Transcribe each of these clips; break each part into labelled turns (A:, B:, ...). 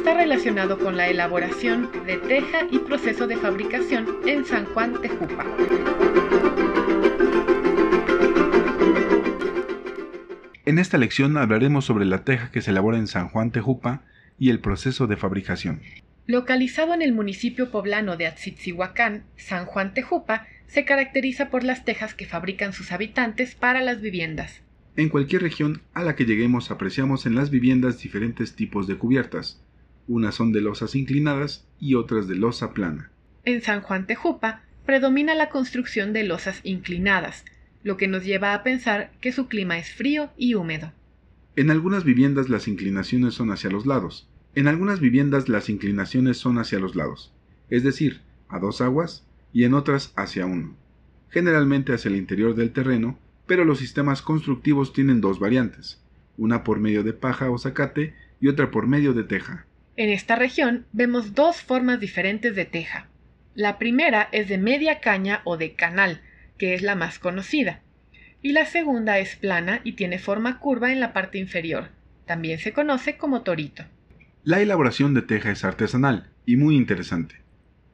A: está relacionado con la elaboración de teja y proceso de fabricación en San Juan Tejupa.
B: En esta lección hablaremos sobre la teja que se elabora en San Juan Tejupa y el proceso de fabricación.
A: Localizado en el municipio poblano de Atzitzihuacán, San Juan Tejupa se caracteriza por las tejas que fabrican sus habitantes para las viviendas.
B: En cualquier región a la que lleguemos apreciamos en las viviendas diferentes tipos de cubiertas. Unas son de losas inclinadas y otras de losa plana.
A: En San Juan Tejupa predomina la construcción de losas inclinadas, lo que nos lleva a pensar que su clima es frío y húmedo.
B: En algunas viviendas las inclinaciones son hacia los lados. En algunas viviendas las inclinaciones son hacia los lados, es decir, a dos aguas, y en otras hacia uno. Generalmente hacia el interior del terreno, pero los sistemas constructivos tienen dos variantes, una por medio de paja o zacate y otra por medio de teja.
A: En esta región vemos dos formas diferentes de teja. La primera es de media caña o de canal, que es la más conocida, y la segunda es plana y tiene forma curva en la parte inferior. También se conoce como torito.
B: La elaboración de teja es artesanal y muy interesante.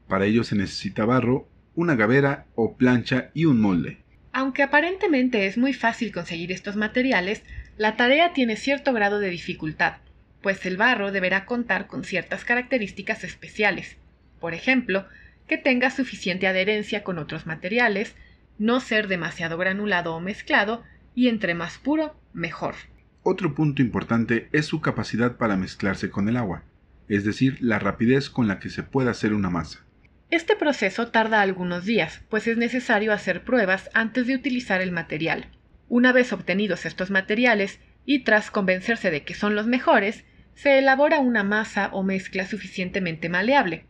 B: Para ello se necesita barro, una gavera o plancha y un molde.
A: Aunque aparentemente es muy fácil conseguir estos materiales, la tarea tiene cierto grado de dificultad, pues el barro deberá contar con ciertas características especiales. Por ejemplo, que tenga suficiente adherencia con otros materiales, no ser demasiado granulado o mezclado, y entre más puro, mejor.
B: Otro punto importante es su capacidad para mezclarse con el agua, es decir, la rapidez con la que se puede hacer una masa.
A: Este proceso tarda algunos días, pues es necesario hacer pruebas antes de utilizar el material. Una vez obtenidos estos materiales, y tras convencerse de que son los mejores, se elabora una masa o mezcla suficientemente maleable,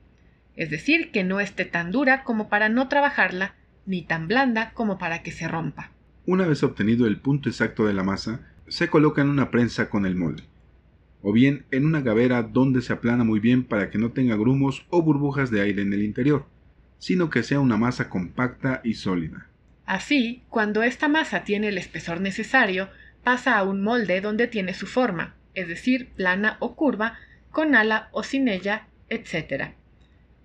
A: es decir, que no esté tan dura como para no trabajarla, ni tan blanda como para que se rompa.
B: Una vez obtenido el punto exacto de la masa, se coloca en una prensa con el molde o bien en una gavera donde se aplana muy bien para que no tenga grumos o burbujas de aire en el interior, sino que sea una masa compacta y sólida.
A: Así, cuando esta masa tiene el espesor necesario, pasa a un molde donde tiene su forma, es decir, plana o curva, con ala o sin ella, etc.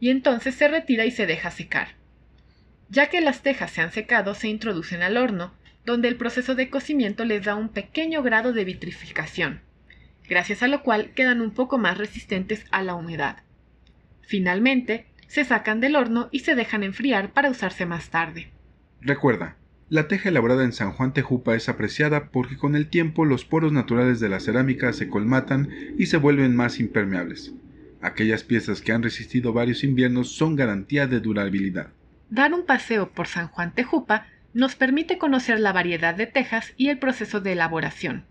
A: Y entonces se retira y se deja secar. Ya que las tejas se han secado, se introducen al horno, donde el proceso de cocimiento les da un pequeño grado de vitrificación gracias a lo cual quedan un poco más resistentes a la humedad. Finalmente, se sacan del horno y se dejan enfriar para usarse más tarde.
B: Recuerda, la teja elaborada en San Juan Tejupa es apreciada porque con el tiempo los poros naturales de la cerámica se colmatan y se vuelven más impermeables. Aquellas piezas que han resistido varios inviernos son garantía de durabilidad.
A: Dar un paseo por San Juan Tejupa nos permite conocer la variedad de tejas y el proceso de elaboración.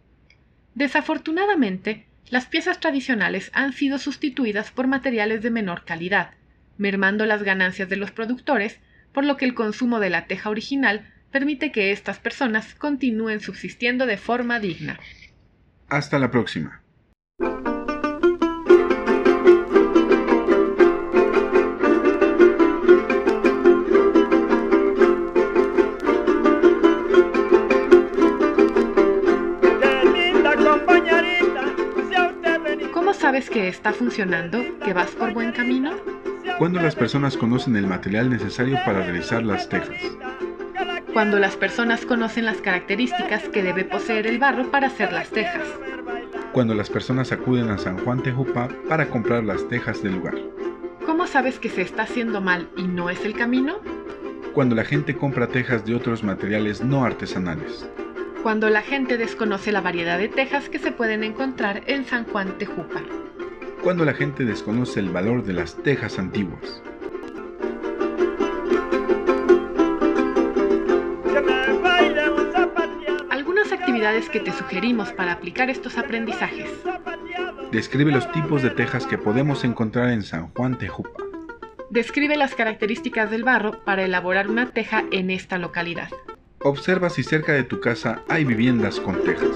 A: Desafortunadamente, las piezas tradicionales han sido sustituidas por materiales de menor calidad, mermando las ganancias de los productores, por lo que el consumo de la teja original permite que estas personas continúen subsistiendo de forma digna.
B: Hasta la próxima.
A: sabes que está funcionando, que vas por buen camino?
B: Cuando las personas conocen el material necesario para realizar las tejas.
A: Cuando las personas conocen las características que debe poseer el barro para hacer las tejas.
B: Cuando las personas acuden a San Juan Tejupa para comprar las tejas del lugar.
A: ¿Cómo sabes que se está haciendo mal y no es el camino?
B: Cuando la gente compra tejas de otros materiales no artesanales
A: cuando la gente desconoce la variedad de tejas que se pueden encontrar en San Juan Tejupa
B: cuando la gente desconoce el valor de las tejas antiguas.
A: Actividades que te sugerimos para aplicar estos aprendizajes.
B: Describe los tipos de tejas que podemos encontrar en San Juan Tejupa.
A: Describe las características del barro para elaborar una teja en esta localidad.
B: Observa si cerca de tu casa hay viviendas con tejas.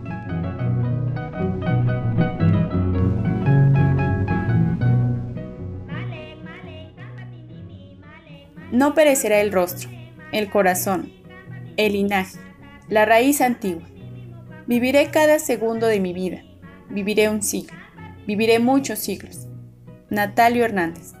C: No perecerá el rostro, el corazón, el linaje, la raíz antigua. Viviré cada segundo de mi vida. Viviré un siglo. Viviré muchos siglos. Natalio Hernández.